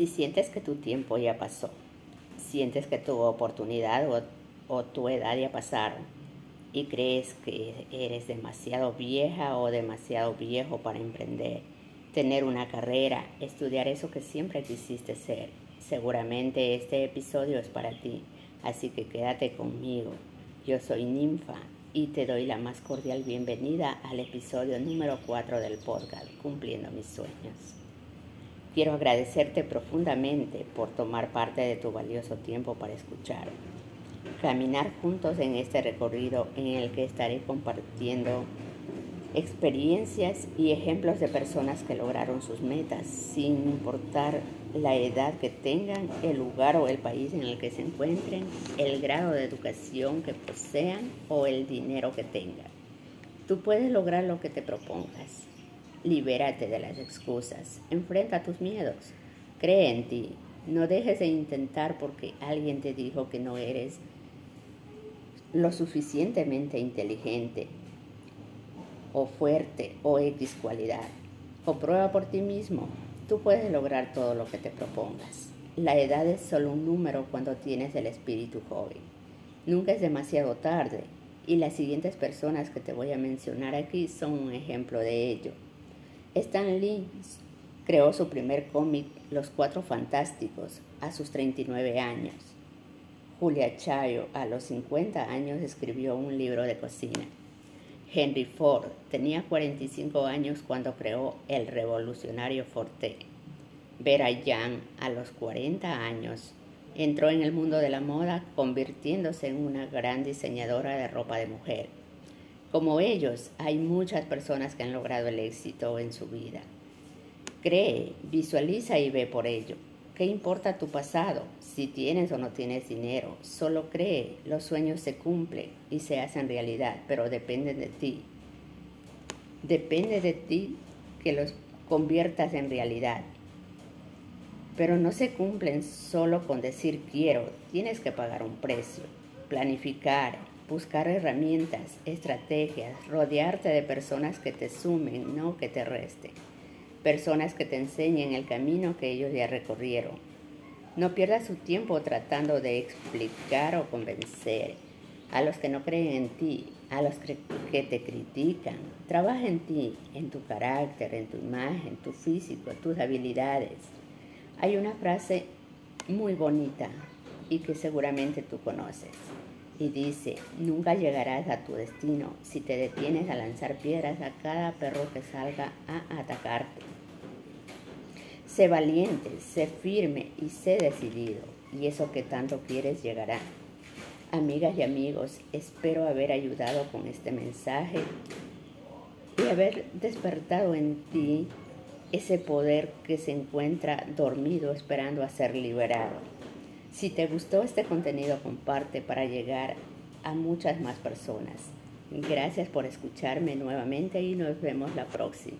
Si sientes que tu tiempo ya pasó, sientes que tu oportunidad o, tu edad ya pasaron y crees que eres demasiado vieja o demasiado viejo para emprender, tener una carrera, estudiar eso que siempre quisiste ser, seguramente este episodio es para ti, así que quédate conmigo. Yo soy Ninfa y te doy la más cordial bienvenida al episodio número 4 del podcast Cumpliendo mis sueños. Quiero agradecerte profundamente por tomar parte de tu valioso tiempo para escuchar. Caminar juntos en este recorrido en el que estaré compartiendo experiencias y ejemplos de personas que lograron sus metas sin importar la edad que tengan, el lugar o el país en el que se encuentren, el grado de educación que posean o el dinero que tengan. Tú puedes lograr lo que te propongas. Libérate de las excusas, enfrenta tus miedos, cree en ti, no dejes de intentar porque alguien te dijo que no eres lo suficientemente inteligente o fuerte o X cualidad. O prueba por ti mismo Tú puedes lograr todo lo que te propongas. La edad es solo un número cuando tienes el espíritu joven. Nunca es demasiado tarde y las siguientes personas que te voy a mencionar aquí son un ejemplo de ello. Stan Lee creó su primer cómic Los Cuatro Fantásticos a sus 39 años. Julia Chayo a los 50 años escribió un libro de cocina. Henry Ford tenía 45 años cuando creó el revolucionario Forte. Vera Young, a los 40 años, entró en el mundo de la moda convirtiéndose en una gran diseñadora de ropa de mujer. Como ellos, hay muchas personas que han logrado el éxito en su vida. Cree, visualiza y ve por ello. ¿Qué importa tu pasado? Si tienes o no tienes dinero, solo cree, los sueños se cumplen y se hacen realidad, pero dependen de ti. Depende de ti que los conviertas en realidad. Pero no se cumplen solo con decir quiero, tienes que pagar un precio, planificar, buscar herramientas, estrategias, rodearte de personas que te sumen, no que te resten personas que te enseñen el camino que ellos ya recorrieron. No pierdas su tiempo tratando de explicar o convencer a los que no creen en ti, a los que te critican. Trabaja en ti, en tu carácter, en tu imagen, tu físico, tus habilidades. Hay una frase muy bonita y que seguramente tú conoces. Y dice, nunca llegarás a tu destino si te detienes a lanzar piedras a cada perro que salga a atacarte. Sé valiente, sé firme y sé decidido, y eso que tanto quieres llegará. Amigas y amigos, espero haber ayudado con este mensaje y haber despertado en ti ese poder que se encuentra dormido esperando a ser liberado. Si te gustó este contenido, comparte para llegar a muchas más personas. Gracias por escucharme nuevamente y nos vemos la próxima.